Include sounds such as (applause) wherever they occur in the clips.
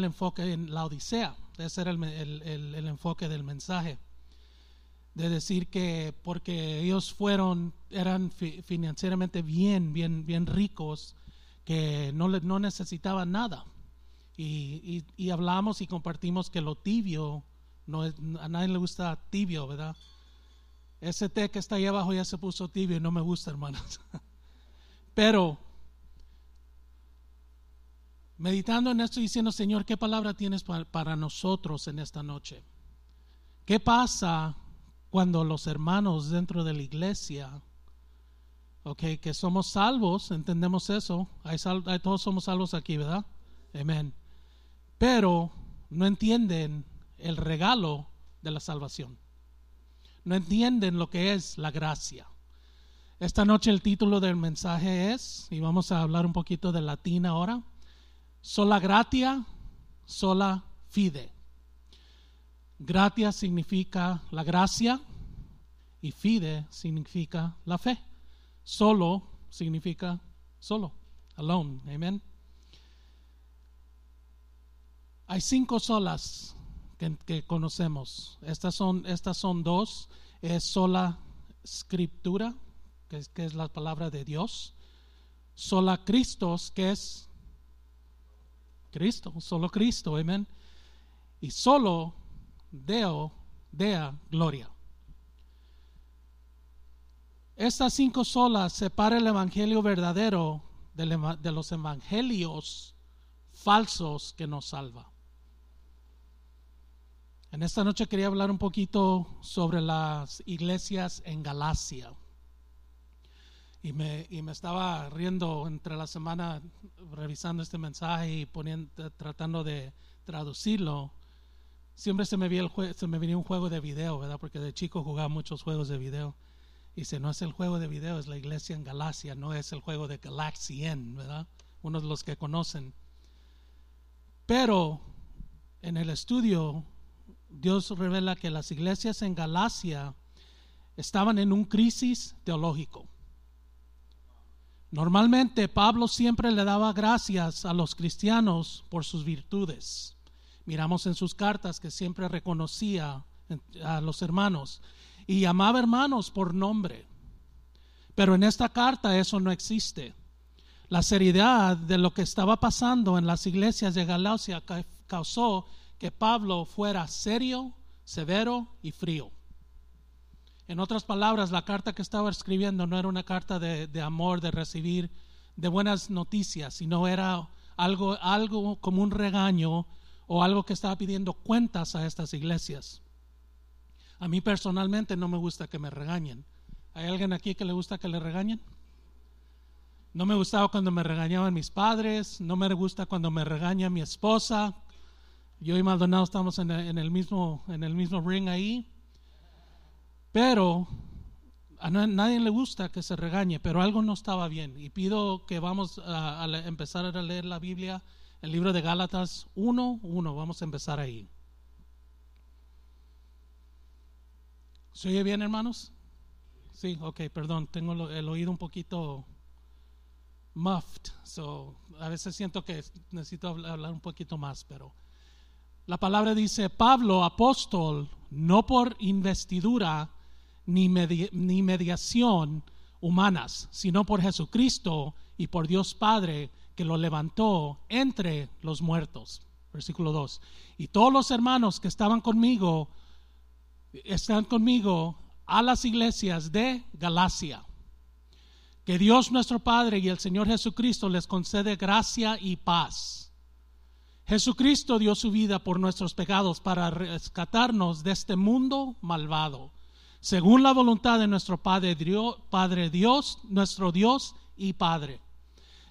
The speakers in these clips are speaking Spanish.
el enfoque en la Odisea. Ese era el, el- el- enfoque del mensaje. De decir que porque ellos fueron, eran fi- financieramente bien, bien, bien ricos, que no, no necesitaban nada. Y, y, hablamos y compartimos que lo tibio, no a nadie le gusta tibio, ¿verdad? Ese té que está ahí abajo ya se puso tibio y no me gusta, hermanos. (laughs) Pero meditando en esto y diciendo, Señor, ¿qué palabra tienes pa- para nosotros en esta noche? ¿Qué pasa cuando los hermanos dentro de la iglesia, ok, que somos salvos, entendemos eso, hay- todos somos salvos aquí, ¿verdad? Amén. Pero no entienden el regalo de la salvación. No entienden lo que es la gracia. Esta noche el título del mensaje es, y vamos a hablar un poquito de latín ahora, sola gratia, sola fide. Gratia significa la gracia y fide significa la fe. Solo significa solo, alone, amen. Hay cinco solas que, que conocemos. Estas son, estas son dos. Es sola escritura, que es, que es la palabra de Dios. Sola Cristos, que es Cristo, solo Cristo, amén. Y solo Deo, Dea, gloria. Estas cinco solas separan el evangelio verdadero de los evangelios falsos que nos salva. En esta noche quería hablar un poquito sobre las iglesias en Galacia. Y me, estaba riendo entre la semana revisando este mensaje y poniendo, tratando de traducirlo. Siempre se me, vi el se me venía un juego de video, ¿verdad? Porque de chico jugaba muchos juegos de video. Y dice, no es el juego de video, es la iglesia en Galacia, no es el juego de Galaxien, ¿verdad? Uno de los que conocen. Pero en el estudio, Dios revela que las iglesias en Galacia estaban en un crisis teológico. Normalmente Pablo siempre le daba gracias a los cristianos por sus virtudes. Miramos en sus cartas que siempre reconocía a los hermanos y llamaba hermanos por nombre. Pero en esta carta eso no existe. La seriedad de lo que estaba pasando en las iglesias de Galacia ca- causó que Pablo fuera serio, severo y frío. En otras palabras, la carta que estaba escribiendo no era una carta de, amor, de recibir de buenas noticias, sino era algo, algo como un regaño o algo que estaba pidiendo cuentas a estas iglesias. A mí personalmente no me gusta que me regañen. ¿Hay alguien aquí que le gusta que le regañen? No me gustaba cuando me regañaban mis padres, no me gusta cuando me regaña mi esposa. Yo y Maldonado estamos en el mismo, en el mismo ring ahí. Pero a na- nadie le gusta que se regañe, pero algo no estaba bien. Y pido que vamos a, empezar a leer la Biblia, el libro de Gálatas 1, 1. Vamos a empezar ahí. ¿Se oye bien, hermanos? Sí, ok, perdón, tengo el oído un poquito muffed, so a veces siento que necesito habl- hablar un poquito más, pero la palabra dice, Pablo, apóstol, no por investidura ni, medi- ni mediación humanas, sino por Jesucristo y por Dios Padre que lo levantó entre los muertos. Versículo 2. Y todos los hermanos que estaban conmigo, están conmigo a las iglesias de Galacia. Que Dios nuestro Padre y el Señor Jesucristo les concede gracia y paz. Jesucristo dio su vida por nuestros pecados para rescatarnos de este mundo malvado, según la voluntad de nuestro Padre Dios, Padre Dios, nuestro Dios y Padre.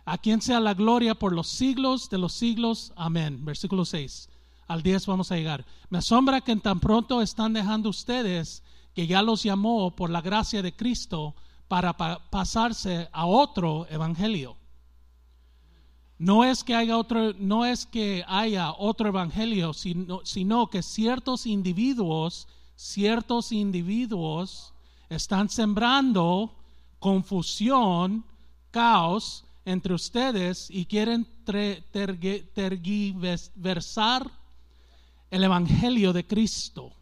A quien sea la gloria por los siglos de los siglos. Amén. Versículo 6. Al 10 vamos a llegar. Me asombra que tan pronto están dejando ustedes que ya los llamó por la gracia de Cristo para pa- pasarse a otro evangelio. No es que haya otro, no es que haya otro evangelio, sino, sino que ciertos individuos, ciertos individuos están sembrando confusión, caos entre ustedes y quieren tergiversar el Evangelio de Cristo.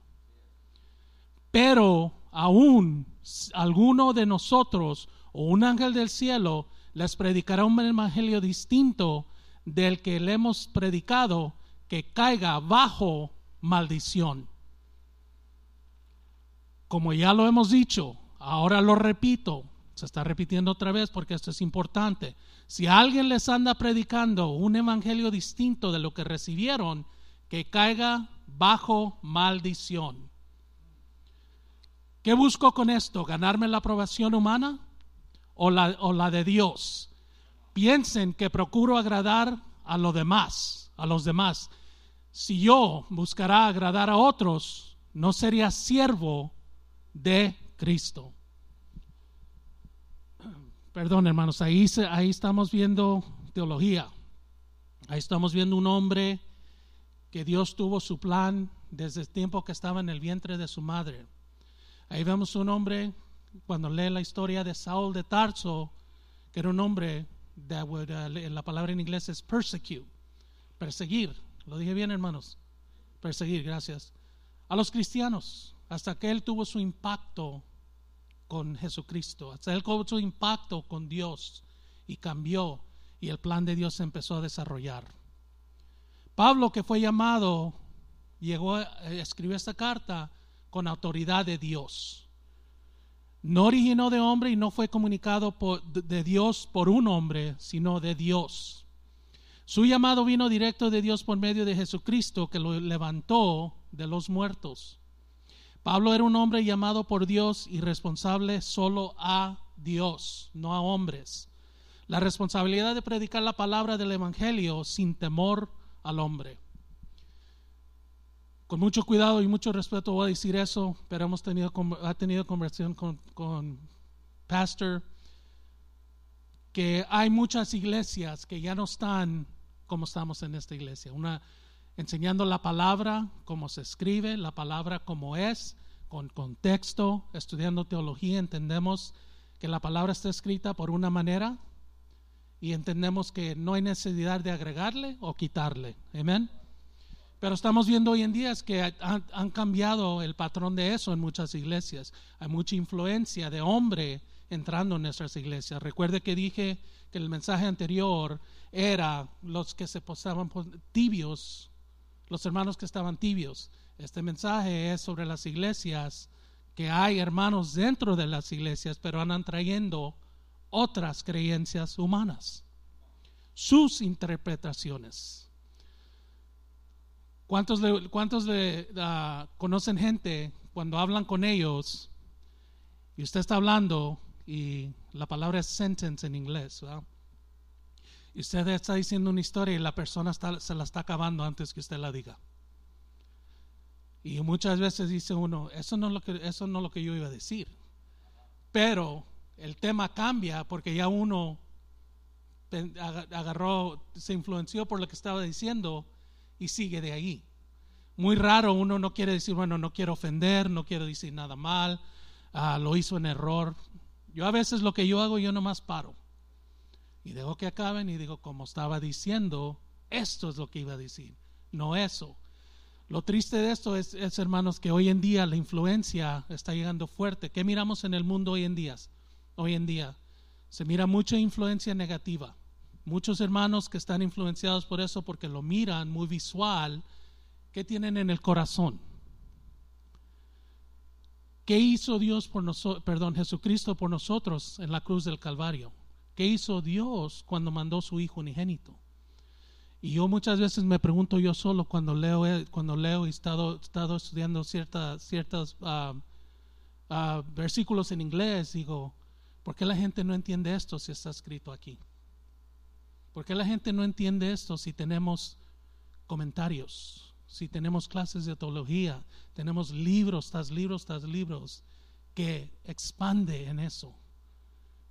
Pero aún alguno de nosotros o un ángel del cielo les predicará un evangelio distinto del que le hemos predicado, que caiga bajo maldición. Como ya lo hemos dicho, ahora lo repito, se está repitiendo otra vez porque esto es importante. Si alguien les anda predicando un evangelio distinto de lo que recibieron, que caiga bajo maldición. ¿Qué busco con esto? ¿Ganarme la aprobación humana o la, o la de Dios? Piensen que procuro agradar a los demás, a los demás. Si yo buscara agradar a otros, no sería siervo de Cristo. Perdón, hermanos, ahí, ahí estamos viendo teología. Ahí estamos viendo un hombre que Dios tuvo su plan desde el tiempo que estaba en el vientre de su madre. Ahí vemos un hombre, cuando lee la historia de Saúl de Tarso, que era un hombre, de, la palabra en inglés es persecute, perseguir. Lo dije bien, hermanos. Perseguir, gracias. A los cristianos, hasta que él tuvo su impacto con Jesucristo, hasta él tuvo su impacto con Dios y cambió y el plan de Dios se empezó a desarrollar. Pablo, que fue llamado, llegó a escribir esta carta con autoridad de Dios. No originó de hombre y no fue comunicado por, de Dios por un hombre, sino de Dios. Su llamado vino directo de Dios por medio de Jesucristo, que lo levantó de los muertos. Pablo era un hombre llamado por Dios y responsable solo a Dios, no a hombres. La responsabilidad de predicar la palabra del Evangelio sin temor al hombre. Con mucho cuidado y mucho respeto voy a decir eso, pero hemos tenido, ha tenido conversación con, con Pastor que hay muchas iglesias que ya no están como estamos en esta iglesia. Una enseñando la palabra como se escribe, la palabra como es, con contexto, estudiando teología, entendemos que la palabra está escrita por una manera y entendemos que no hay necesidad de agregarle o quitarle. Amén. Pero estamos viendo hoy en día que han, cambiado el patrón de eso en muchas iglesias. Hay mucha influencia de hombre entrando en nuestras iglesias. Recuerde que dije que el mensaje anterior era los que se posaban tibios, los hermanos que estaban tibios. Este mensaje es sobre las iglesias, que hay hermanos dentro de las iglesias, pero andan trayendo otras creencias humanas, sus interpretaciones. ¿Cuántos, ah, conocen gente cuando hablan con ellos y usted está hablando y la palabra es sentence en inglés? Y usted está diciendo una historia y la persona se la está acabando antes que usted la diga. Y muchas veces dice uno, eso no es lo que, eso no es lo que yo iba a decir. Pero el tema cambia porque ya uno agarró, se influenció por lo que estaba diciendo y sigue de ahí. Muy raro, uno no quiere decir, bueno, no quiero ofender, no quiero decir nada mal, ah, lo hizo en error. Yo a veces lo que yo hago, yo nomás paro. Y dejo que acaben y digo, como estaba diciendo, esto es lo que iba a decir, no eso. Lo triste de esto es, es, hermanos, que hoy en día la influencia está llegando fuerte. ¿Qué miramos en el mundo hoy en día? hoy en día. Se mira mucha influencia negativa. Muchos hermanos que están influenciados por eso porque lo miran muy visual, ¿qué tienen en el corazón? ¿Qué hizo Dios por nosotros, perdón, Jesucristo por nosotros en la cruz del Calvario? ¿Qué hizo Dios cuando mandó su Hijo unigénito? Y yo muchas veces me pregunto yo solo cuando leo, cuando leo y he estado, estado estudiando ciertas, ah, ah, versículos en inglés, digo, ¿Por qué la gente no entiende esto si está escrito aquí? ¿Por qué la gente no entiende esto si tenemos comentarios, si tenemos clases de teología, tenemos libros tras libros tras libros que expande en eso?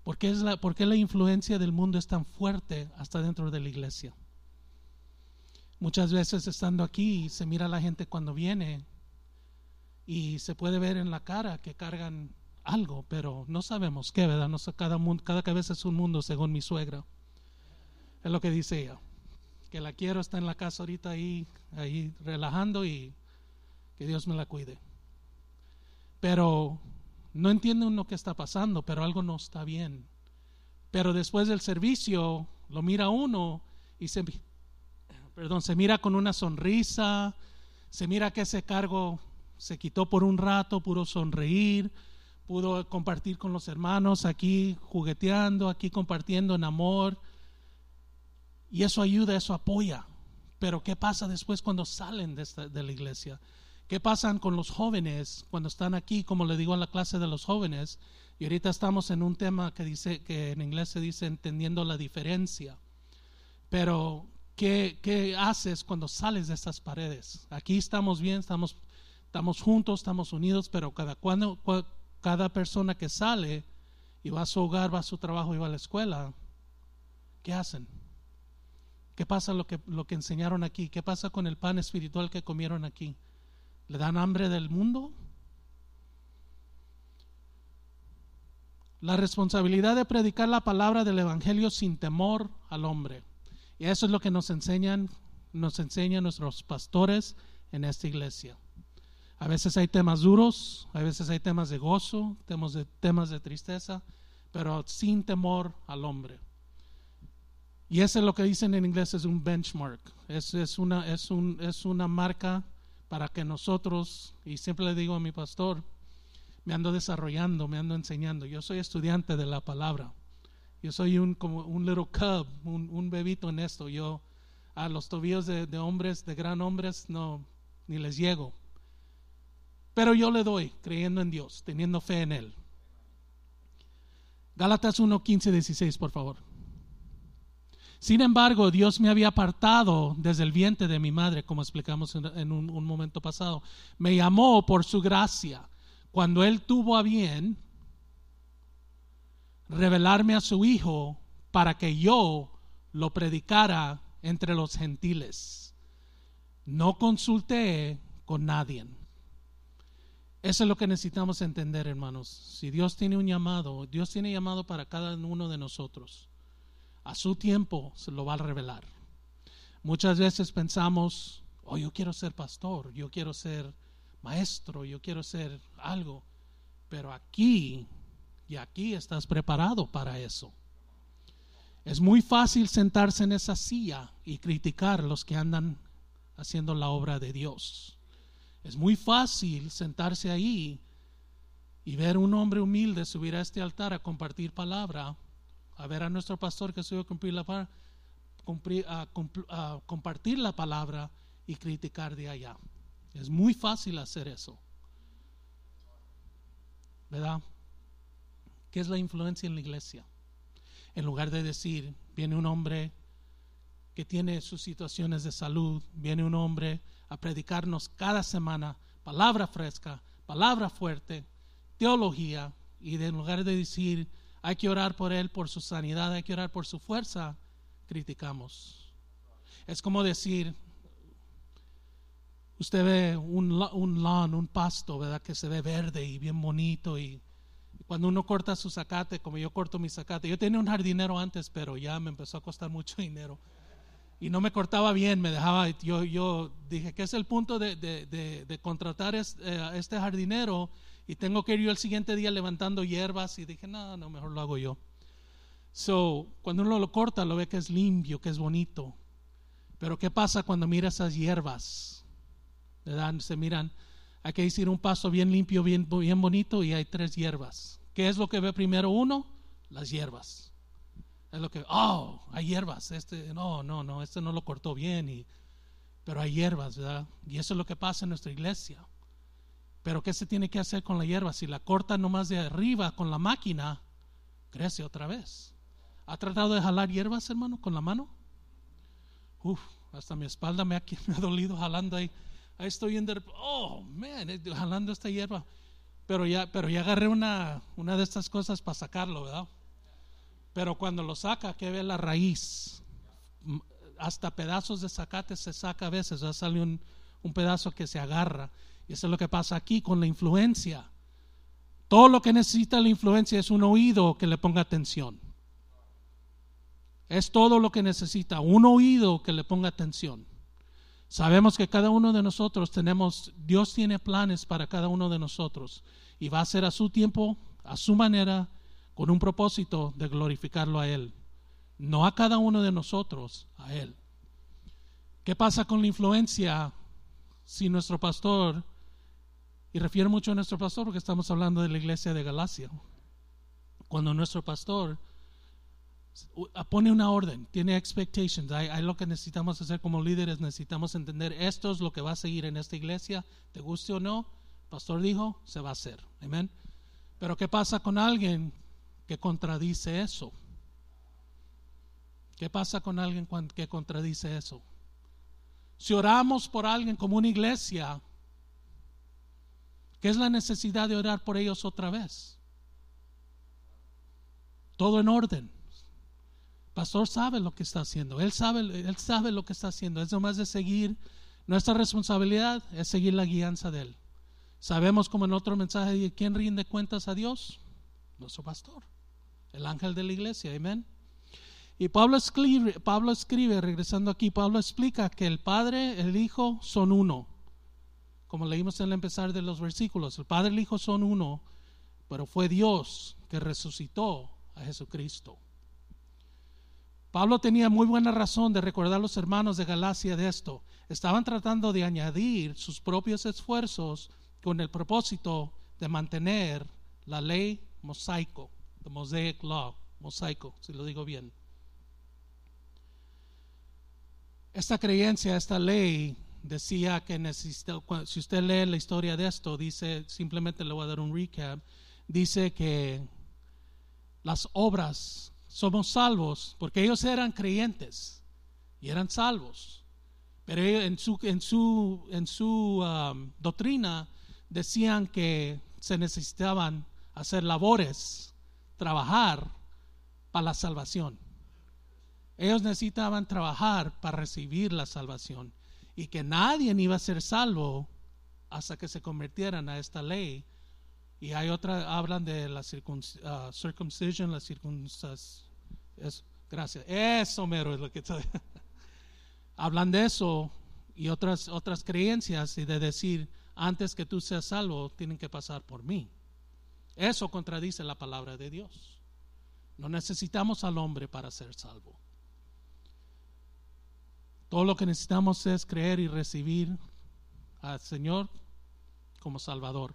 ¿Por qué, es la, ¿Por qué la influencia del mundo es tan fuerte hasta dentro de la iglesia? Muchas veces estando aquí se mira a la gente cuando viene y se puede ver en la cara que cargan algo, pero no sabemos qué, ¿verdad? No cada, mundo, cada cabeza es un mundo según mi suegra. Es lo que dice ella. Que la quiero, está en la casa ahorita ahí, ahí relajando y que Dios me la cuide. Pero no entiende uno qué está pasando, pero algo no está bien. Pero después del servicio lo mira uno y se, perdón, se mira con una sonrisa, se mira que ese cargo se quitó por un rato, pudo sonreír, pudo compartir con los hermanos aquí jugueteando, aquí compartiendo en amor. Y eso ayuda, eso apoya. Pero ¿qué pasa después cuando salen de, de la iglesia? ¿Qué pasa con los jóvenes cuando están aquí, como le digo en la clase de los jóvenes? Y ahorita estamos en un tema que dice que en inglés se dice entendiendo la diferencia. Pero ¿qué, qué haces cuando sales de estas paredes? Aquí estamos bien, estamos, estamos juntos, estamos unidos, pero cada, cuando, cada persona que sale y va a su hogar, va a su trabajo y va a la escuela, ¿qué hacen? ¿Qué pasa lo que, lo que enseñaron aquí? ¿Qué pasa con el pan espiritual que comieron aquí? ¿Le dan hambre del mundo? La responsabilidad de predicar la palabra del Evangelio sin temor al hombre. Y eso es lo que nos enseñan, nos enseñan nuestros pastores en esta iglesia. A veces hay temas duros, a veces hay temas de gozo, temas de, temas de tristeza, pero sin temor al hombre. Y eso es lo que dicen en inglés, es un benchmark, es, es, una, es, un, es una marca para que nosotros, y siempre le digo a mi pastor, me ando desarrollando, me ando enseñando. Yo soy estudiante de la palabra. Yo soy un como un little cub, un, bebito en esto. Yo a los tobillos de, de, hombres, de gran hombres, no, ni les llego. Pero yo le doy, creyendo en Dios, teniendo fe en Él. Gálatas 1, 15, 16, por favor. Sin embargo, Dios me había apartado desde el vientre de mi madre, como explicamos en, un, momento pasado. Me llamó por su gracia. Cuando Él tuvo a bien revelarme a su Hijo para que yo lo predicara entre los gentiles. No consulté con nadie. Eso es lo que necesitamos entender, hermanos. Si Dios tiene un llamado, Dios tiene llamado para cada uno de nosotros a su tiempo se lo va a revelar. Muchas veces pensamos, oh, yo quiero ser pastor, yo quiero ser maestro, yo quiero ser algo, pero aquí y aquí estás preparado para eso. Es muy fácil sentarse en esa silla y criticar a los que andan haciendo la obra de Dios. Es muy fácil sentarse ahí y ver un hombre humilde subir a este altar a compartir palabra a ver a nuestro pastor que subió a cumplir la a, compartir la palabra y criticar de allá. Es muy fácil hacer eso. ¿Verdad? ¿Qué es la influencia en la iglesia? En lugar de decir, viene un hombre que tiene sus situaciones de salud, viene un hombre a predicarnos cada semana palabra fresca, palabra fuerte, teología, y en lugar de decir, hay que orar por él, por su sanidad, hay que orar por su fuerza, criticamos. Es como decir, usted ve un, un un pasto, ¿verdad? Que se ve verde y bien bonito y cuando uno corta su zacate, como yo corto mi zacate, yo tenía un jardinero antes, pero ya me empezó a costar mucho (laughs) dinero y no me cortaba bien, me dejaba, yo, yo dije, ¿qué es el punto de, de, contratar este, a este jardinero? Y tengo que ir yo el siguiente día levantando hierbas y dije, no, no, mejor lo hago yo. So, cuando uno lo corta, lo ve que es limpio, que es bonito. Pero ¿qué pasa cuando mira esas hierbas? ¿Verdad? Se miran, hay que decir un paso bien limpio, bien, bien bonito y hay tres hierbas. ¿Qué es lo que ve primero uno? Las hierbas. Es lo que, oh, hay hierbas. Este, no, no, no, este no lo cortó bien. Y, pero hay hierbas, ¿verdad? Y eso es lo que pasa en nuestra iglesia. Pero ¿qué se tiene que hacer con la hierba? Si la corta nomás de arriba con la máquina, crece otra vez. ¿Ha tratado de jalar hierbas, hermano, con la mano? Uf, hasta mi espalda me ha, (laughs) me ha dolido jalando ahí. Ahí estoy en oh, man, eh, jalando esta hierba. Pero ya, pero ya agarré una, una de estas cosas para sacarlo, ¿verdad? Pero cuando lo saca, que ve la raíz. Hasta pedazos de zacate se saca a veces, ya sale un, un pedazo que se agarra. Y eso es lo que pasa aquí con la influencia. Todo lo que necesita la influencia es un oído que le ponga atención. Es todo lo que necesita, un oído que le ponga atención. Sabemos que cada uno de nosotros tenemos, Dios tiene planes para cada uno de nosotros y va a ser a su tiempo, a su manera, con un propósito de glorificarlo a Él. No a cada uno de nosotros, a Él. ¿Qué pasa con la influencia si nuestro pastor, y refiero mucho a nuestro pastor porque estamos hablando de la iglesia de Galacia, cuando nuestro pastor pone una orden, tiene expectations, hay, lo que necesitamos hacer como líderes, necesitamos entender esto es lo que va a seguir en esta iglesia, te guste o no, pastor dijo, se va a hacer, amén. Pero ¿qué pasa con alguien que contradice eso? ¿Qué pasa con alguien que contradice eso? Si oramos por alguien como una iglesia, ¿qué es la necesidad de orar por ellos otra vez? Todo en orden pastor sabe lo que está haciendo, él sabe, él sabe lo que está haciendo, es nomás de seguir, nuestra responsabilidad es seguir la guianza de él. Sabemos como en otro mensaje, ¿quién rinde cuentas a Dios? Nuestro pastor, el ángel de la iglesia, amén. Y Pablo escribe, Pablo escribe, regresando aquí, Pablo explica que el Padre, el Hijo son uno, como leímos en el empezar de los versículos, el Padre y el Hijo son uno, pero fue Dios que resucitó a Jesucristo. Pablo tenía muy buena razón de recordar a los hermanos de Galacia de esto. Estaban tratando de añadir sus propios esfuerzos con el propósito de mantener la ley mosaico, the Mosaic Law, mosaico, si lo digo bien. Esta creencia, esta ley decía que necesita, si usted lee la historia de esto, dice, simplemente le voy a dar un recap, dice que las obras somos salvos porque ellos eran creyentes y eran salvos. Pero en su, en su, en su um, doctrina decían que se necesitaban hacer labores, trabajar para la salvación. Ellos necesitaban trabajar para recibir la salvación y que nadie iba a ser salvo hasta que se convirtieran a esta ley. Y hay otra, hablan de la uh, circuncisión, la circunstancia gracias. Eso mero es lo que está. (laughs) Hablan de eso y otras, otras creencias y de decir, antes que tú seas salvo, tienen que pasar por mí. Eso contradice la palabra de Dios. No necesitamos al hombre para ser salvo. Todo lo que necesitamos es creer y recibir al Señor como Salvador.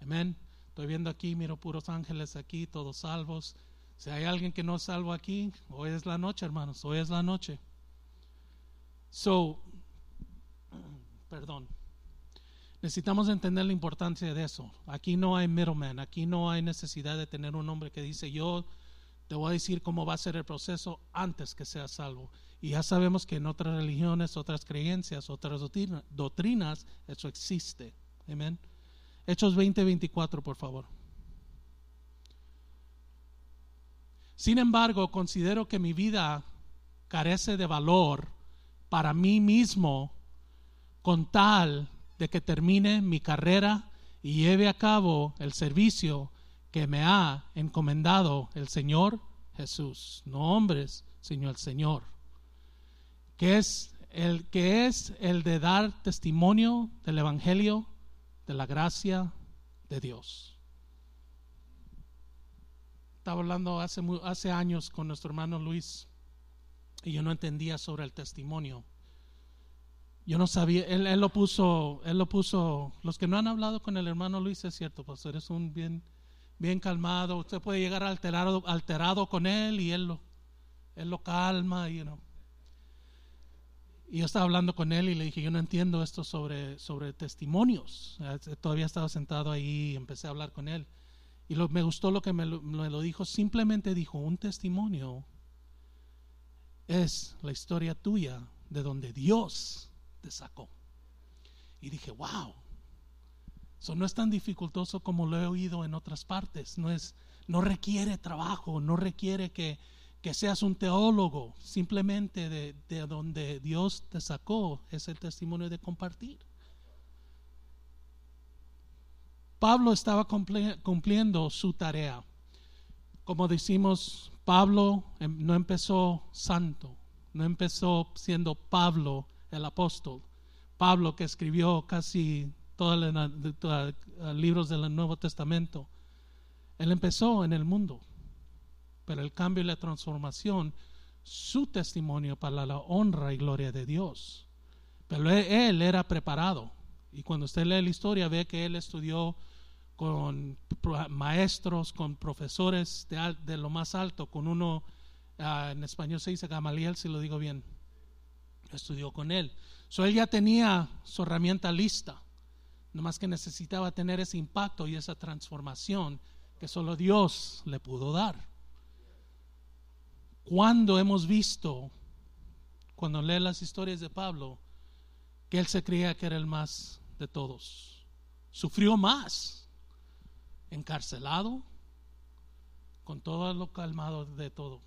Amén. Estoy viendo aquí, miro puros ángeles aquí, todos salvos. Si hay alguien que no es salvo aquí, hoy es la noche, hermanos, hoy es la noche. So, (clears throat) perdón. Necesitamos entender la importancia de eso. Aquí no hay middleman, aquí no hay necesidad de tener un hombre que dice, yo te voy a decir cómo va a ser el proceso antes que seas salvo. Y ya sabemos que en otras religiones, otras creencias, otras doctrinas, eso existe. Amén. Hechos 20, 24, por favor. Sin embargo, considero que mi vida carece de valor para mí mismo con tal de que termine mi carrera y lleve a cabo el servicio que me ha encomendado el Señor Jesús, no hombres, sino el Señor, que es el que es el de dar testimonio del evangelio de la gracia de Dios. Estaba hablando hace, hace años con nuestro hermano Luis y yo no entendía sobre el testimonio. Yo no sabía, él, él, lo puso, él lo puso, los que no han hablado con el hermano Luis es cierto, pastor, es un bien, bien calmado, usted puede llegar alterado, alterado con él y él lo, él lo calma, you know. Y yo estaba hablando con él y le dije, yo no entiendo esto sobre, sobre testimonios. Todavía estaba sentado ahí y empecé a hablar con él. Y me gustó lo que me lo, dijo. Simplemente dijo, un testimonio es la historia tuya de donde Dios te sacó. Y dije, wow, eso no es tan dificultoso como lo he oído en otras partes. No, es, no requiere trabajo, no requiere que, que seas un teólogo. Simplemente de, de donde Dios te sacó es el testimonio de compartir. Pablo estaba cumpliendo su tarea. Como decimos, Pablo em, no empezó santo, no empezó siendo Pablo el apóstol. Pablo que escribió casi todos los libros del Nuevo Testamento. Él empezó en el mundo, pero el cambio y la transformación, su testimonio para la honra y gloria de Dios. Pero él era preparado. Y cuando usted lee la historia ve que él estudió con maestros, con profesores de, lo más alto, con uno, ah, en español se dice Gamaliel, si lo digo bien, estudió con él. So él ya tenía su herramienta lista, nomás que necesitaba tener ese impacto y esa transformación que solo Dios le pudo dar. Cuando hemos visto, cuando lee las historias de Pablo, que él se creía que era el más de todos, sufrió más encarcelado, con todo lo calmado de todo.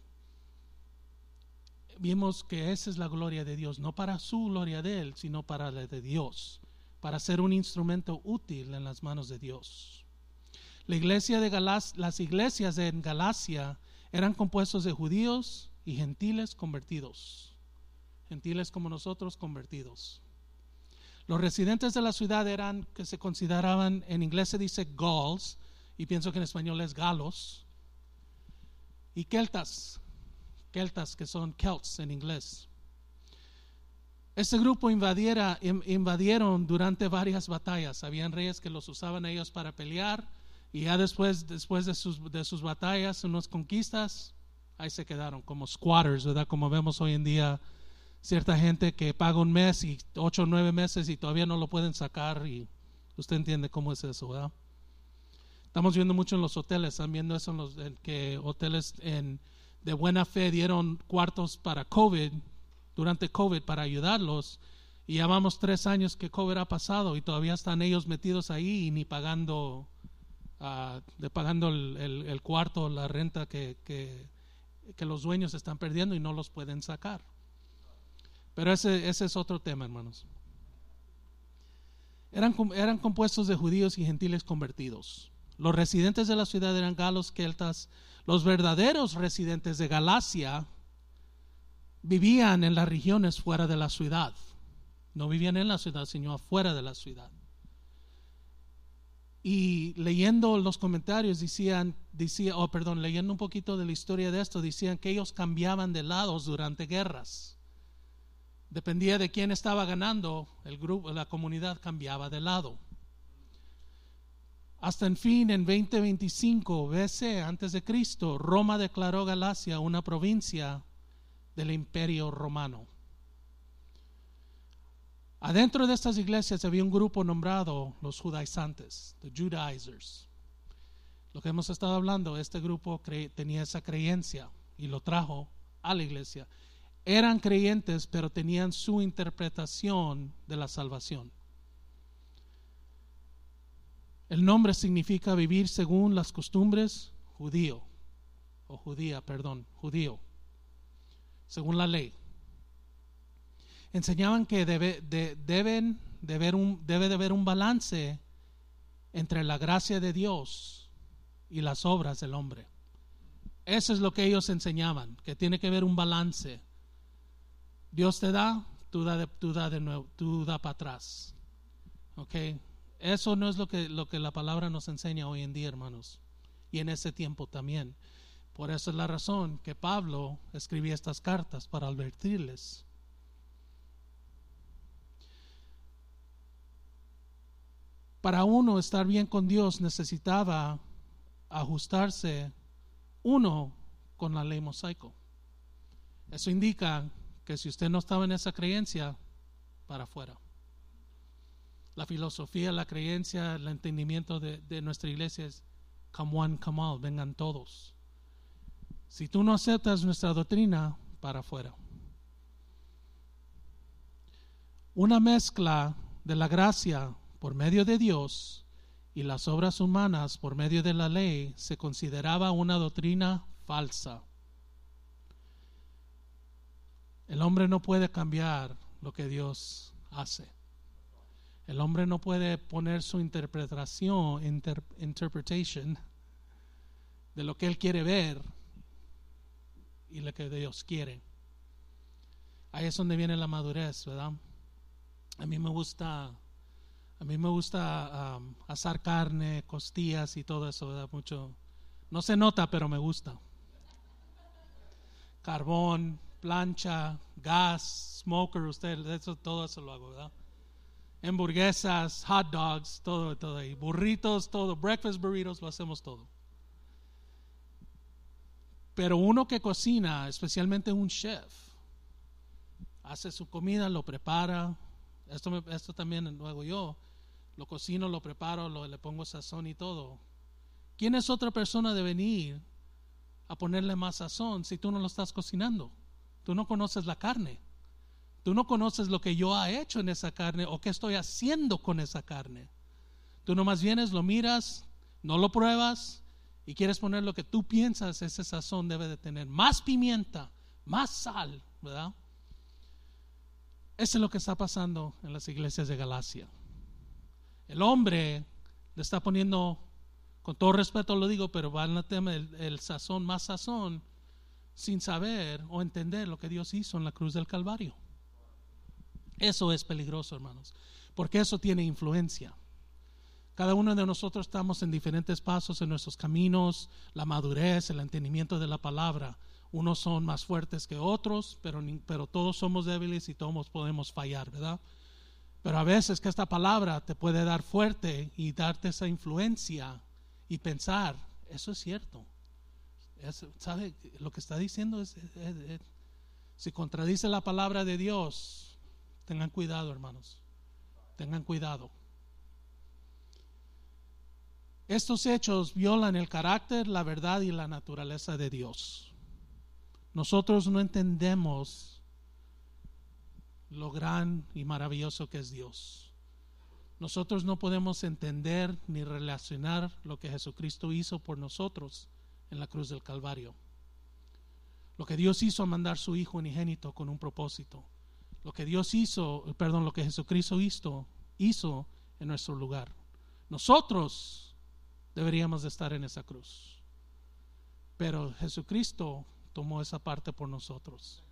Vimos que esa es la gloria de Dios, no para su gloria de Él, sino para la de Dios, para ser un instrumento útil en las manos de Dios. Iglesia de las iglesias en Galacia eran compuestos de judíos y gentiles convertidos, gentiles como nosotros convertidos. Los residentes de la ciudad eran que se consideraban, en inglés se dice Gauls, y pienso que en español es galos, y celtas, celtas que son Celts en inglés. Este grupo invadiera, invadieron durante varias batallas. Habían reyes que los usaban ellos para pelear y ya después, después de, sus, de sus batallas, unas conquistas, ahí se quedaron como squatters, ¿verdad? Como vemos hoy en día cierta gente que paga un mes y ocho o nueve meses y todavía no lo pueden sacar y usted entiende cómo es eso, ¿verdad? Estamos viendo mucho en los hoteles, están viendo eso en los que hoteles en, de buena fe dieron cuartos para COVID, durante COVID, para ayudarlos. Y ya vamos tres años que COVID ha pasado y todavía están ellos metidos ahí y ni pagando, uh, de pagando el, el, cuarto, la renta que, que, que, los dueños están perdiendo y no los pueden sacar. Pero ese, ese es otro tema, hermanos. Eran, eran compuestos de judíos y gentiles convertidos. Los residentes de la ciudad eran galos, keltas. Los verdaderos residentes de Galacia vivían en las regiones fuera de la ciudad. No vivían en la ciudad, sino afuera de la ciudad. Y leyendo los comentarios decían, decía, oh perdón, leyendo un poquito de la historia de esto, decían que ellos cambiaban de lados durante guerras. Dependía de quién estaba ganando, el grupo, la comunidad cambiaba de lado. Hasta en fin, en 2025 BC, antes de Cristo, Roma declaró Galacia una provincia del imperio romano. Adentro de estas iglesias había un grupo nombrado los judaizantes, the Judaizers. Lo que hemos estado hablando, este grupo tenía esa creencia y lo trajo a la iglesia. Eran creyentes, pero tenían su interpretación de la salvación. El nombre significa vivir según las costumbres judío, o judía, perdón, judío, según la ley. Enseñaban que debe, de, deben de haber un, debe de haber un balance entre la gracia de Dios y las obras del hombre. Eso es lo que ellos enseñaban, que tiene que haber un balance. Dios te da, tú da, tú da de nuevo, tú da para atrás. ¿Ok? Eso no es lo que, lo que la palabra nos enseña hoy en día, hermanos. Y en ese tiempo también. Por eso es la razón que Pablo escribía estas cartas para advertirles. Para uno estar bien con Dios necesitaba ajustarse uno con la ley mosaico. Eso indica que si usted no estaba en esa creencia, para afuera la filosofía, la creencia, el entendimiento de, nuestra iglesia es come one, come all, vengan todos. Si tú no aceptas nuestra doctrina, para afuera. Una mezcla de la gracia por medio de Dios y las obras humanas por medio de la ley se consideraba una doctrina falsa. El hombre no puede cambiar lo que Dios hace. El hombre no puede poner su interpretación interpretation de lo que él quiere ver y lo que Dios quiere. Ahí es donde viene la madurez, ¿verdad? A mí me gusta, a mí me gusta um, asar carne, costillas y todo eso, ¿verdad? Mucho, no se nota, pero me gusta. Carbón, plancha, gas, smoker, usted, eso, todo eso lo hago, ¿verdad? Hamburguesas, hot dogs, todo, todo ahí. Burritos, todo, breakfast burritos, lo hacemos todo. Pero uno que cocina, especialmente un chef, hace su comida, lo prepara. Esto, esto también lo hago yo. Lo cocino, lo preparo, lo, le pongo sazón y todo. ¿Quién es otra persona de venir a ponerle más sazón si tú no lo estás cocinando? Tú no conoces la carne. Tú no conoces lo que yo he hecho en esa carne o qué estoy haciendo con esa carne. Tú nomás vienes, lo miras, no lo pruebas y quieres poner lo que tú piensas ese sazón debe de tener. Más pimienta, más sal, ¿verdad? Eso es lo que está pasando en las iglesias de Galacia. El hombre le está poniendo, con todo respeto lo digo, pero va en el tema del el sazón, más sazón, sin saber o entender lo que Dios hizo en la cruz del Calvario. Eso es peligroso, hermanos, porque eso tiene influencia. Cada uno de nosotros estamos en diferentes pasos en nuestros caminos, la madurez, el entendimiento de la palabra. Unos son más fuertes que otros, pero, pero todos somos débiles y todos podemos fallar, ¿verdad? Pero a veces que esta palabra te puede dar fuerte y darte esa influencia y pensar, eso es cierto. ¿Sabe? Lo que está diciendo es, si contradice la palabra de Dios, Tengan cuidado, hermanos. Tengan cuidado. Estos hechos violan el carácter, la verdad y la naturaleza de Dios. Nosotros no entendemos lo gran y maravilloso que es Dios. Nosotros no podemos entender ni relacionar lo que Jesucristo hizo por nosotros en la cruz del Calvario. Lo que Dios hizo a mandar su Hijo unigénito con un propósito lo que Dios hizo, perdón, lo que Jesucristo hizo, hizo en nuestro lugar. Nosotros deberíamos de estar en esa cruz. Pero Jesucristo tomó esa parte por nosotros.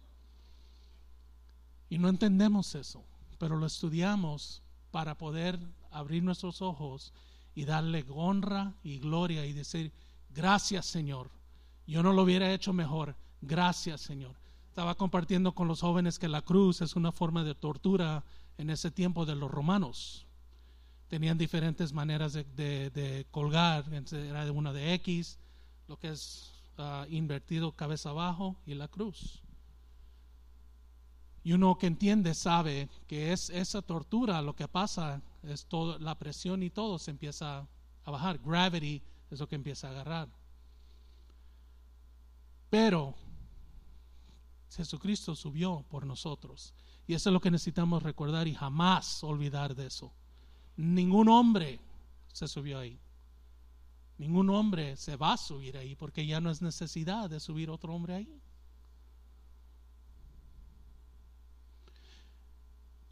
Y no entendemos eso, pero lo estudiamos para poder abrir nuestros ojos y darle honra y gloria y decir, gracias Señor. Yo no lo hubiera hecho mejor. Gracias Señor. Estaba compartiendo con los jóvenes que la cruz es una forma de tortura en ese tiempo de los romanos. Tenían diferentes maneras de, colgar, era una de X, lo que es ah, invertido cabeza abajo y la cruz. Y uno que entiende sabe que es esa tortura lo que pasa, es todo, la presión y todo se empieza a bajar. Gravity es lo que empieza a agarrar. Pero Jesucristo subió por nosotros. Y eso es lo que necesitamos recordar y jamás olvidar de eso. Ningún hombre se subió ahí. Ningún hombre se va a subir ahí porque ya no es necesidad de subir otro hombre ahí.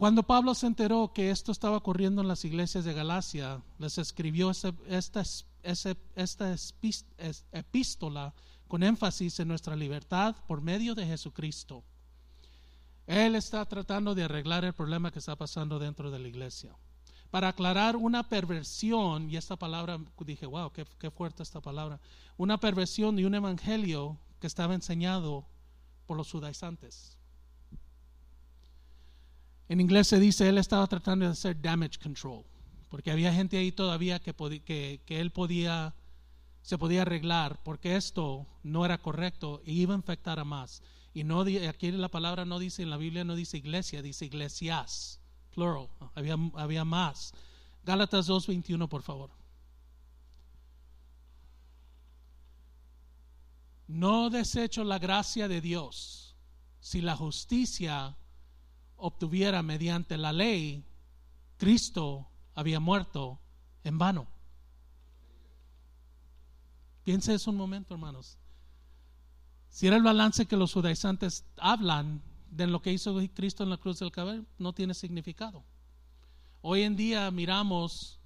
Cuando Pablo se enteró que esto estaba ocurriendo en las iglesias de Galacia, les escribió esta, epístola con énfasis en nuestra libertad por medio de Jesucristo. Él está tratando de arreglar el problema que está pasando dentro de la iglesia. Para aclarar una perversión, y esta palabra, dije, wow, qué, qué fuerte esta palabra, una perversión de un evangelio que estaba enseñado por los judaizantes. En inglés se dice, él estaba tratando de hacer damage control, porque había gente ahí todavía que, que, que él podía se podía arreglar porque esto no era correcto e iba a afectar a más. Y no aquí la palabra no dice en la Biblia no dice iglesia, dice iglesias, plural, había, había más. Gálatas 2:21, por favor. No desecho la gracia de Dios. Si la justicia obtuviera mediante la ley, Cristo había muerto en vano. Piense eso un momento, hermanos. Si era el balance que los judaizantes hablan de lo que hizo Cristo en la cruz del Calvario, no tiene significado. Hoy en día miramos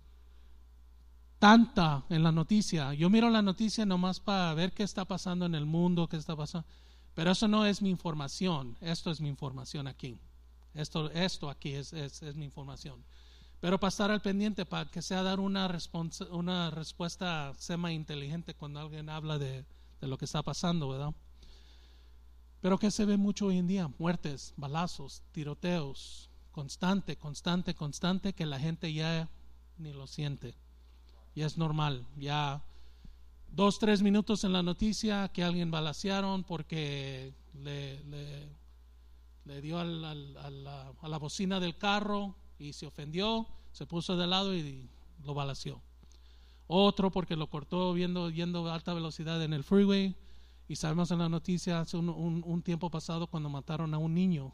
tanta en la noticia. Yo miro la noticia nomás para ver qué está pasando en el mundo, qué está pasando. Pero eso no es mi información, esto es mi información aquí. Esto, esto aquí es, es, mi información. Pero para estar al pendiente, para que sea dar una, una respuesta semi inteligente cuando alguien habla de, de lo que está pasando, ¿verdad? Pero que se ve mucho hoy en día, muertes, balazos, tiroteos, constante, constante, constante, que la gente ya ni lo siente. Ya es normal, ya dos, tres minutos en la noticia que alguien balacearon porque le, dio a, la, a la bocina del carro y se ofendió, se puso de lado y lo balació. Otro porque lo cortó viendo yendo a alta velocidad en el freeway. Y sabemos en la noticia hace un, un, tiempo pasado cuando mataron a un niño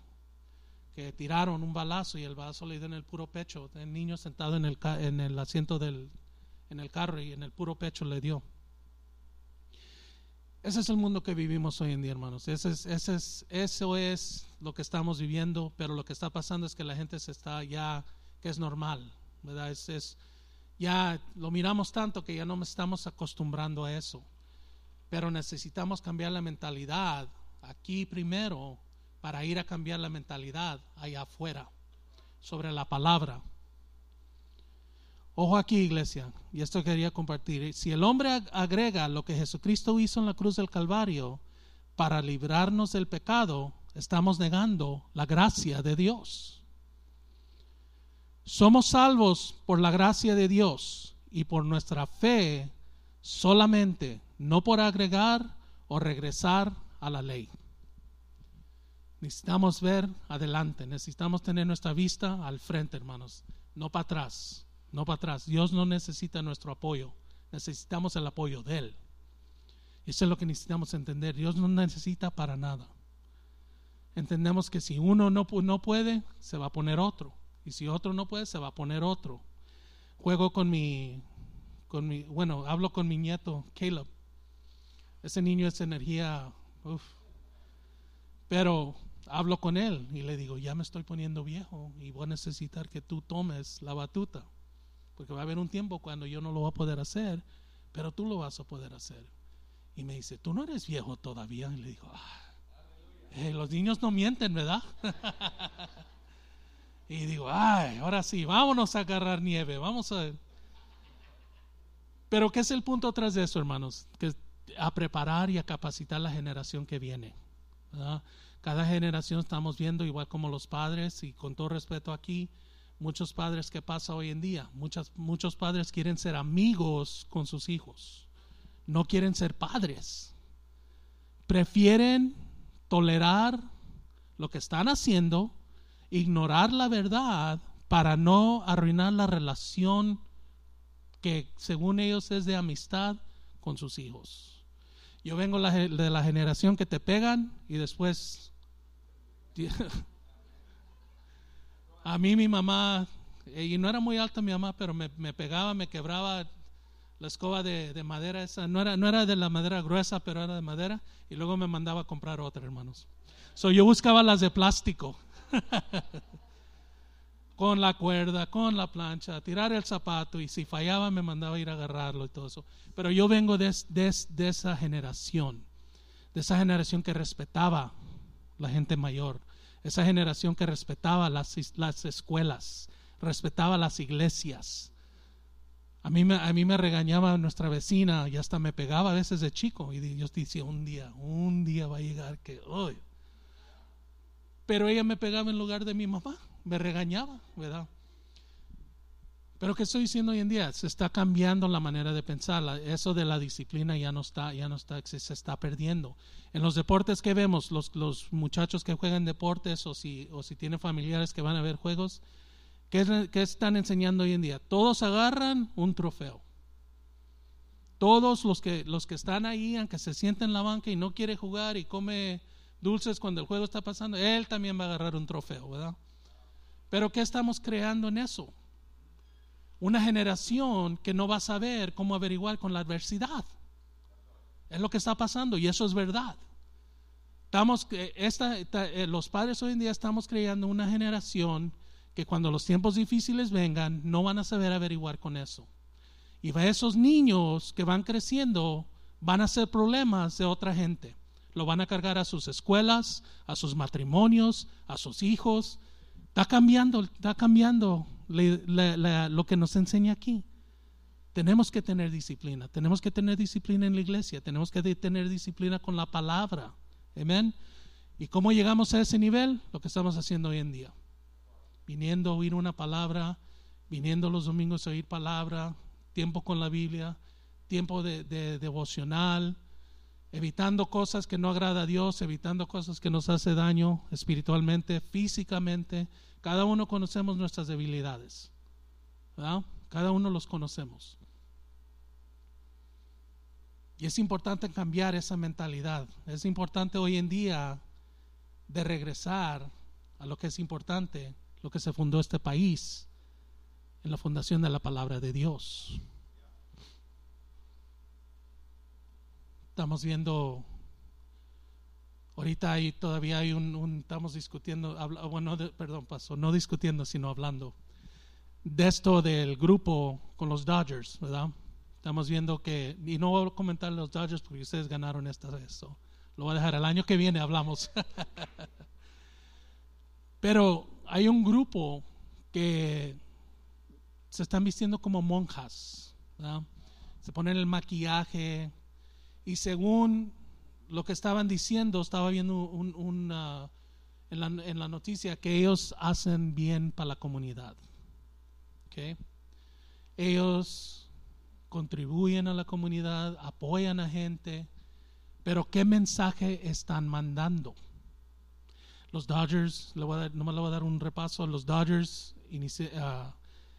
que tiraron un balazo y el balazo le dio en el puro pecho. El niño sentado en el, en el asiento del en el carro y en el puro pecho le dio. Ese es el mundo que vivimos hoy en día, hermanos. Ese es, eso es lo que estamos viviendo, pero lo que está pasando es que la gente se está ya, que es normal, ¿verdad? Es, ya lo miramos tanto que ya no estamos acostumbrando a eso. Pero necesitamos cambiar la mentalidad aquí primero para ir a cambiar la mentalidad allá afuera sobre la palabra. Ojo aquí, iglesia, y esto quería compartir. Si el hombre agrega lo que Jesucristo hizo en la cruz del Calvario para librarnos del pecado, estamos negando la gracia de Dios. Somos salvos por la gracia de Dios y por nuestra fe solamente, no por agregar o regresar a la ley. Necesitamos ver adelante, necesitamos tener nuestra vista al frente, hermanos, no para atrás, no para atrás. Dios no necesita nuestro apoyo, necesitamos el apoyo de Él. Eso es lo que necesitamos entender. Dios no necesita para nada. Entendemos que si uno no, no puede, se va a poner otro. Y si otro no puede, se va a poner otro. Juego con mi, con mi, bueno, hablo con mi nieto, Caleb. Ese niño es energía, Pero hablo con él y le digo, ya me estoy poniendo viejo y voy a necesitar que tú tomes la batuta. Porque va a haber un tiempo cuando yo no lo voy a poder hacer, pero tú lo vas a poder hacer. Y me dice, tú no eres viejo todavía. Y le digo, ah, eh, los niños no mienten, ¿verdad? (laughs) Y digo, ay, ahora sí, vámonos a agarrar nieve, vamos a... Pero ¿qué es el punto atrás de eso, hermanos? Que a preparar y a capacitar la generación que viene. Cada generación estamos viendo, igual como los padres, y con todo respeto aquí, muchos padres que pasa hoy en día, muchas, muchos padres quieren ser amigos con sus hijos, no quieren ser padres. Prefieren tolerar lo que están haciendo ignorar la verdad para no arruinar la relación que según ellos es de amistad con sus hijos. Yo vengo de la generación que te pegan y después... (laughs) A mí mi mamá, y no era muy alta mi mamá, pero me, pegaba, me quebraba la escoba de, madera esa, no era, no era de la madera gruesa, pero era de madera, y luego me mandaba a comprar otra, hermanos. So, yo buscaba las de plástico. (laughs) con la cuerda, con la plancha, tirar el zapato y si fallaba me mandaba a ir a agarrarlo y todo eso. Pero yo vengo de, de, esa generación, de esa generación que respetaba la gente mayor, esa generación que respetaba las, las escuelas, respetaba las iglesias. A mí, me, a mí me regañaba nuestra vecina y hasta me pegaba a veces de chico y Dios decía, un día, un día va a llegar que, hoy pero ella me pegaba en lugar de mi mamá, me regañaba, ¿verdad? Pero ¿qué estoy diciendo hoy en día? Se está cambiando la manera de pensar. Eso de la disciplina ya no está, ya no está, se, está perdiendo. En los deportes que vemos, los, los muchachos que juegan deportes o si, o si tienen familiares que van a ver juegos, ¿qué, ¿qué están enseñando hoy en día? Todos agarran un trofeo. Todos los que, los que están ahí, aunque se sienten en la banca y no quiere jugar y come dulces cuando el juego está pasando, él también va a agarrar un trofeo, ¿verdad? Pero ¿qué estamos creando en eso? Una generación que no va a saber cómo averiguar con la adversidad. Es lo que está pasando y eso es verdad. Estamos, esta, eh, los padres hoy en día estamos creando una generación que cuando los tiempos difíciles vengan no van a saber averiguar con eso. Y esos niños que van creciendo van a ser problemas de otra gente lo van a cargar a sus escuelas, a sus matrimonios, a sus hijos. Está cambiando, está cambiando lo que nos enseña aquí. Tenemos que tener disciplina, tenemos que tener disciplina en la iglesia, tenemos que tener disciplina con la palabra. Amén. ¿Y cómo llegamos a ese nivel? Lo que estamos haciendo hoy en día. Viniendo a oír una palabra, viniendo los domingos a oír palabra, tiempo con la Biblia, tiempo de, devocional, evitando cosas que no agrada a Dios, evitando cosas que nos hace daño espiritualmente, físicamente. Cada uno conocemos nuestras debilidades. Cada uno los conocemos. Y es importante cambiar esa mentalidad. Es importante hoy en día de regresar a lo que es importante, lo que se fundó este país, en la fundación de la palabra de Dios. Estamos viendo, ahorita hay, todavía hay un, estamos discutiendo, bueno, perdón, pasó, no discutiendo, sino hablando de esto del grupo con los Dodgers, ¿verdad? Estamos viendo que, y no voy a comentar los Dodgers porque ustedes ganaron esta vez. lo voy a dejar el año que viene, hablamos. (laughs) Pero hay un grupo que se están vistiendo como monjas. Se ponen el maquillaje y según lo que estaban diciendo, estaba viendo un, en, la, en, la, noticia que ellos hacen bien para la comunidad. ¿Okay? Ellos contribuyen a la comunidad, apoyan a gente, pero ¿qué mensaje están mandando? Los Dodgers, le voy a dar, nomás le voy a dar un repaso, los Dodgers ah,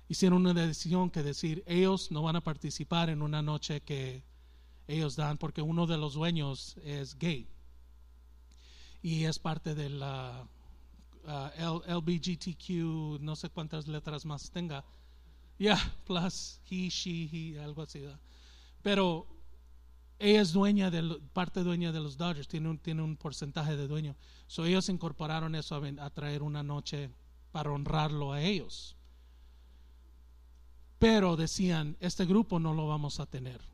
hicieron una decisión que decir, ellos no van a participar en una noche que ellos dan porque uno de los dueños es gay y es parte de la uh, LBGTQ, no sé cuántas letras más tenga, ya, plus he, she, he, algo así. Pero ella es dueña de parte dueña de los Dodgers, tiene un, tiene un porcentaje de dueño. So ellos incorporaron eso a, traer una noche para honrarlo a ellos. Pero decían, este grupo no lo vamos a tener.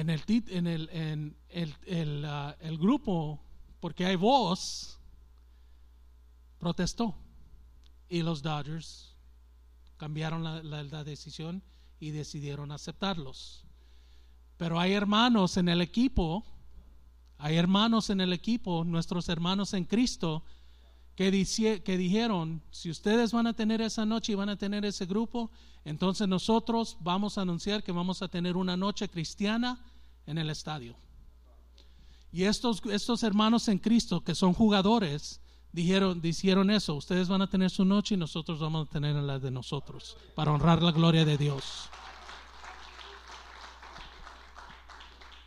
En el, en el, en el, el, uh, el grupo, porque hay voz, protestó. Y los Dodgers cambiaron la, decisión y decidieron aceptarlos. Pero hay hermanos en el equipo, hay hermanos en el equipo, nuestros hermanos en Cristo, que, que dijeron, si ustedes van a tener esa noche y van a tener ese grupo, entonces nosotros vamos a anunciar que vamos a tener una noche cristiana en el estadio. Y estos, estos hermanos en Cristo, que son jugadores, dijeron, eso, ustedes van a tener su noche y nosotros vamos a tener la de nosotros, para honrar la gloria de Dios.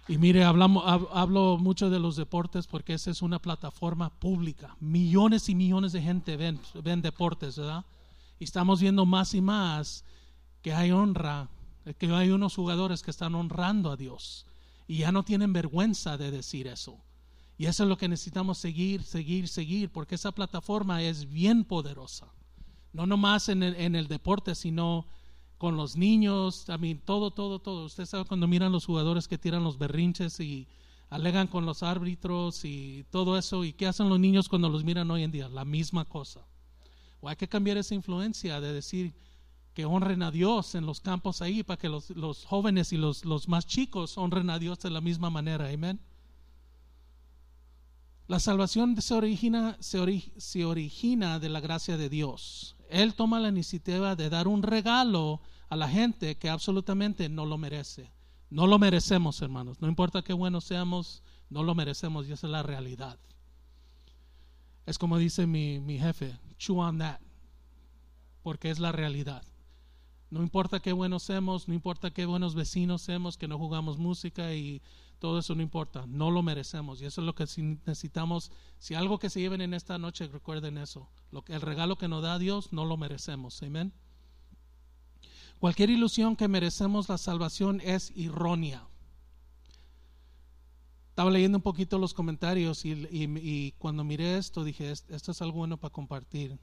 Y mire, hablamos, hablo mucho de los deportes porque esa es una plataforma pública. Millones y millones de gente ven, ven deportes, ¿verdad? Y estamos viendo más y más que hay honra, que hay unos jugadores que están honrando a Dios. Y ya no tienen vergüenza de decir eso. Y eso es lo que necesitamos seguir, seguir, seguir, porque esa plataforma es bien poderosa. No nomás en el, en el deporte, sino con los niños, también todo, todo, todo. Usted sabe cuando miran los jugadores que tiran los berrinches y alegan con los árbitros y todo eso. ¿Y qué hacen los niños cuando los miran hoy en día? La misma cosa. O hay que cambiar esa influencia de decir que honren a Dios en los campos ahí para que los, los jóvenes y los, los más chicos honren a Dios de la misma manera. Amén. La salvación se origina, se, origina de la gracia de Dios. Él toma la iniciativa de dar un regalo a la gente que absolutamente no lo merece. No lo merecemos, hermanos. No importa qué buenos seamos, no lo merecemos y esa es la realidad. Es como dice mi, mi jefe, chew on that, porque es la realidad. No importa qué buenos seamos, no importa qué buenos vecinos seamos, que no jugamos música y todo eso no importa, no lo merecemos. Y eso es lo que necesitamos. Si algo que se lleven en esta noche, recuerden eso. Lo que, el regalo que nos da Dios, no lo merecemos. Amén. Cualquier ilusión que merecemos la salvación es errónea. Estaba leyendo un poquito los comentarios y, y, cuando miré esto dije, esto es algo bueno para compartir.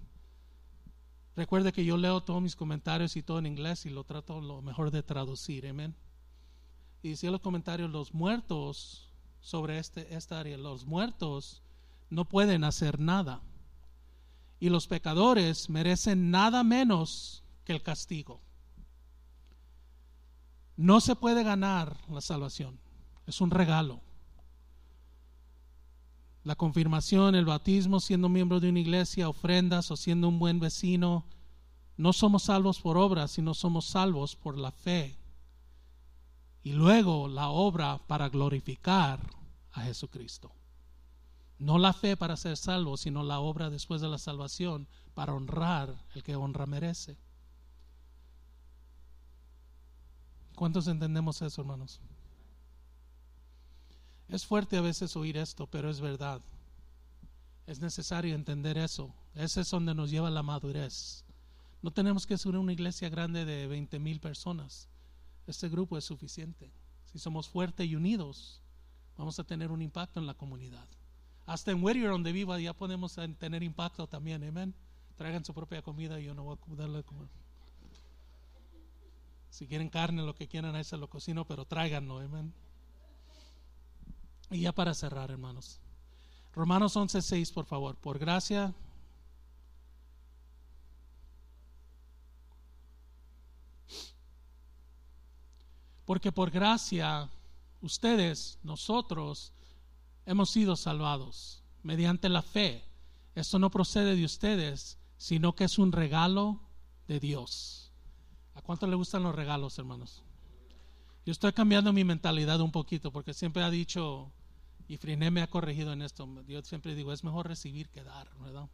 Recuerde que yo leo todos mis comentarios y todo en inglés y lo trato lo mejor de traducir. Amén. Y en los comentarios, los muertos sobre este, esta área. Los muertos no pueden hacer nada. Y los pecadores merecen nada menos que el castigo. No se puede ganar la salvación. Es un regalo. La confirmación, el bautismo, siendo miembro de una iglesia, ofrendas o siendo un buen vecino, no somos salvos por obras, sino somos salvos por la fe. Y luego la obra para glorificar a Jesucristo. No la fe para ser salvo, sino la obra después de la salvación para honrar el que honra merece. ¿Cuántos entendemos eso, hermanos? Es fuerte a veces oír esto, pero es verdad. Es necesario entender eso. Ese es donde nos lleva la madurez. No tenemos que ser una iglesia grande de 20 mil personas. Este grupo es suficiente. Si somos fuertes y unidos, vamos a tener un impacto en la comunidad. Hasta en Whittier, donde viva, ya podemos tener impacto también. Amén. Traigan su propia comida y yo no voy a darle comer. Si quieren carne, lo que quieran, ahí se lo cocino, pero tráiganlo. Amén. Y ya para cerrar, hermanos. Romanos 11:6, por favor. Por gracia. Porque por gracia, ustedes, nosotros, hemos sido salvados mediante la fe. Esto no procede de ustedes, sino que es un regalo de Dios. ¿A cuánto le gustan los regalos, hermanos? Yo estoy cambiando mi mentalidad un poquito porque siempre ha dicho, y Friné me ha corregido en esto. Yo siempre digo, es mejor recibir que dar, ¿verdad?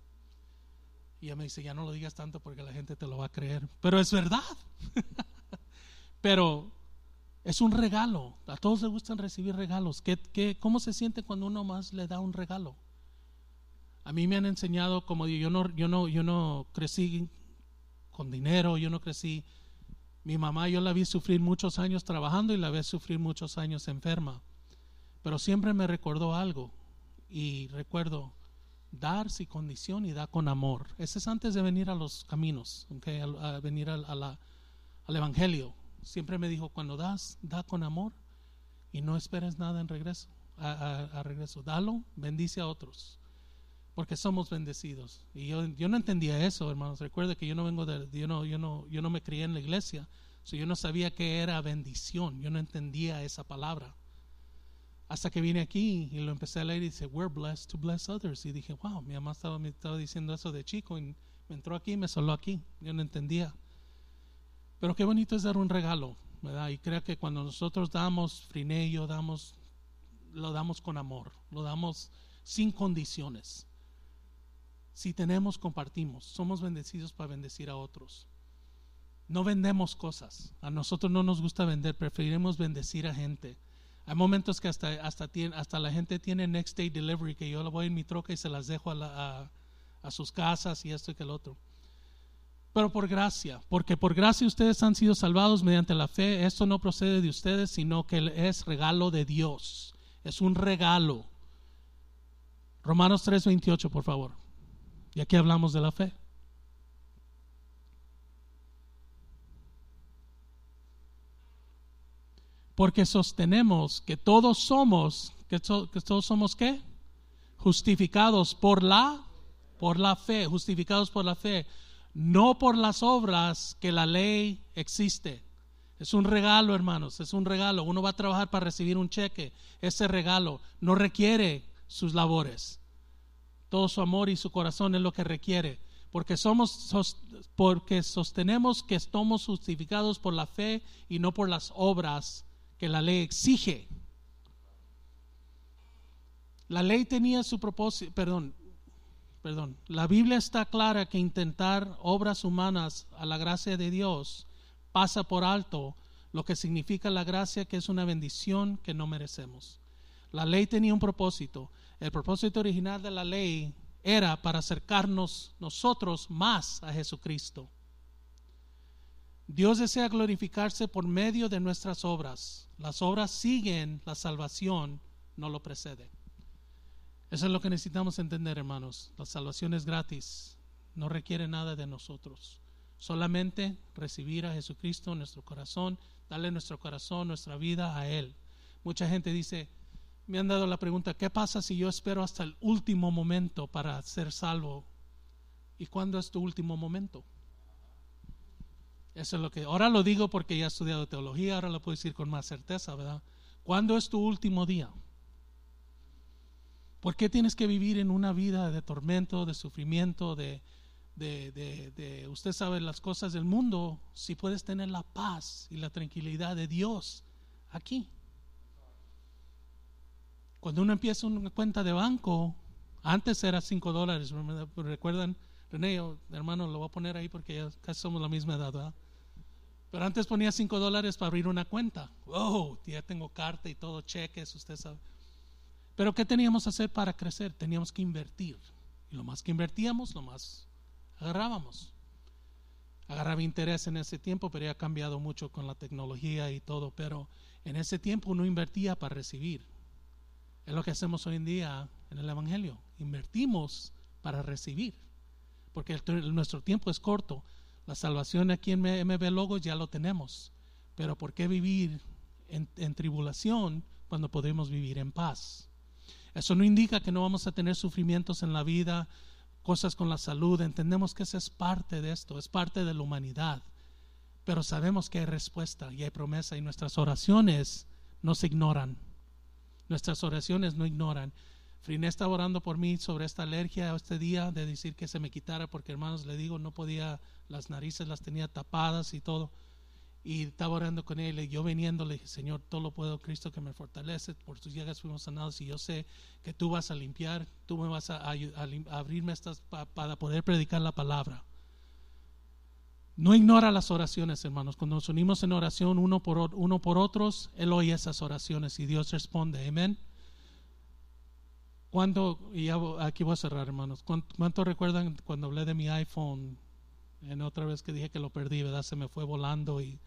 Y ella me dice, ya no lo digas tanto porque la gente te lo va a creer. Pero es verdad. (laughs) Pero es un regalo. A todos les gustan recibir regalos. ¿Qué, qué, cómo se siente cuando uno más le da un regalo? A mí me han enseñado, como yo no, yo no, yo no crecí con dinero, yo no crecí. Mi mamá yo la vi sufrir muchos años trabajando y la vi sufrir muchos años enferma. Pero siempre me recordó algo y recuerdo dar sin condición y dar con amor. Ese es antes de venir a los caminos, a, venir al Evangelio. Siempre me dijo, cuando das, da con amor y no esperes nada en regreso. A, regreso, dalo, bendice a otros, porque somos bendecidos. Y yo, yo no entendía eso, hermanos. Recuerde que yo no vengo de, yo no, yo no, yo no me crié en la iglesia, yo no sabía qué era bendición, yo no entendía esa palabra. Hasta que vine aquí y lo empecé a leer y dice, we're blessed to bless others. Y dije, wow, mi mamá estaba, me estaba diciendo eso de chico y me entró aquí y me soló aquí. Yo no entendía. Pero qué bonito es dar un regalo, ¿verdad? Y creo que cuando nosotros damos frinello, damos, lo damos con amor, lo damos sin condiciones. Si tenemos, compartimos. Somos bendecidos para bendecir a otros. No vendemos cosas. A nosotros no nos gusta vender, preferimos bendecir a gente hay momentos que hasta, hasta, la gente tiene next day delivery, que yo lo voy en mi troca y se las dejo a, a, sus casas y esto y que el otro. Pero por gracia, porque por gracia ustedes han sido salvados mediante la fe. Esto no procede de ustedes, sino que es regalo de Dios. Es un regalo. Romanos 3:28, por favor. Y aquí hablamos de la fe. Porque sostenemos que todos somos, que, todos somos qué? Justificados por la, por la fe, justificados por la fe, no por las obras que la ley existe. Es un regalo, hermanos, es un regalo. Uno va a trabajar para recibir un cheque. Ese regalo no requiere sus labores. Todo su amor y su corazón es lo que requiere. Porque somos porque sostenemos que estamos justificados por la fe y no por las obras que la ley exige. La ley tenía su propósito, perdón, perdón, la Biblia está clara que intentar obras humanas a la gracia de Dios pasa por alto lo que significa la gracia que es una bendición que no merecemos. La ley tenía un propósito. El propósito original de la ley era para acercarnos nosotros más a Jesucristo. Dios desea glorificarse por medio de nuestras obras. Las obras siguen la salvación, no lo precede. Eso es lo que necesitamos entender, hermanos. La salvación es gratis, no requiere nada de nosotros. Solamente recibir a Jesucristo en nuestro corazón, darle nuestro corazón, nuestra vida a Él. Mucha gente dice, me han dado la pregunta, ¿qué pasa si yo espero hasta el último momento para ser salvo? ¿Y cuándo es tu último momento? Eso es lo que ahora lo digo porque ya he estudiado teología, ahora lo puedo decir con más certeza, ¿verdad? ¿Cuándo es tu último día? ¿Por qué tienes que vivir en una vida de tormento, de sufrimiento, de, de, de, usted sabe las cosas del mundo, si puedes tener la paz y la tranquilidad de Dios aquí? Cuando uno empieza una cuenta de banco, antes era 5 dólares, recuerdan, René, hermano, lo voy a poner ahí porque ya casi somos la misma edad, ¿verdad? Pero antes ponía 5 dólares para abrir una cuenta. Oh, ya tengo carta y todo, cheques, usted sabe. Pero ¿qué teníamos que hacer para crecer? Teníamos que invertir. Y lo más que invertíamos, lo más agarrábamos. Agarraba interés en ese tiempo, pero ya ha cambiado mucho con la tecnología y todo. Pero en ese tiempo uno invertía para recibir. Es lo que hacemos hoy en día en el Evangelio. Invertimos para recibir. Porque nuestro tiempo es corto. La salvación aquí en MB Logos ya lo tenemos. Pero ¿por qué vivir en, en tribulación cuando podemos vivir en paz? Eso no indica que no vamos a tener sufrimientos en la vida, cosas con la salud. Entendemos que eso es parte de esto, es parte de la humanidad. Pero sabemos que hay respuesta y hay promesa y nuestras oraciones no se ignoran. Nuestras oraciones no ignoran. Friné estaba orando por mí sobre esta alergia este día de decir que se me quitara porque hermanos le digo no podía las narices las tenía tapadas y todo y estaba orando con él y yo viniendo le dije Señor todo lo puedo Cristo que me fortalece por tus llagas fuimos sanados y yo sé que tú vas a limpiar tú me vas a, abrirme estas para poder predicar la palabra no ignora las oraciones, hermanos. Cuando nos unimos en oración uno por, uno por otros, Él oye esas oraciones y Dios responde. Amén. Cuando, y aquí voy a cerrar, hermanos. ¿Cuánto, recuerdan cuando hablé de mi iPhone? En otra vez que dije que lo perdí, ¿verdad? Se me fue volando. y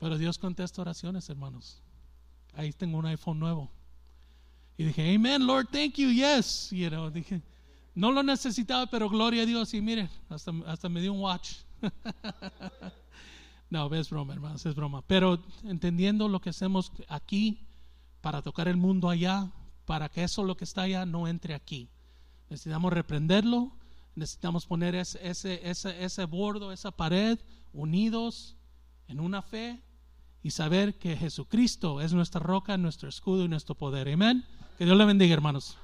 Pero Dios contesta oraciones, hermanos. Ahí tengo un iPhone nuevo. Y dije, Amen, Lord, thank you, yes. You know, dije, no lo necesitaba, pero gloria a Dios. Y miren, hasta, hasta me dio un watch. (laughs) no, es broma, hermanos, es broma. Pero entendiendo lo que hacemos aquí para tocar el mundo allá, para que eso lo que está allá no entre aquí. Necesitamos reprenderlo, necesitamos poner ese, ese, ese, ese bordo, esa pared, unidos en una fe y saber que Jesucristo es nuestra roca, nuestro escudo y nuestro poder. Amén. Que Dios le bendiga, hermanos.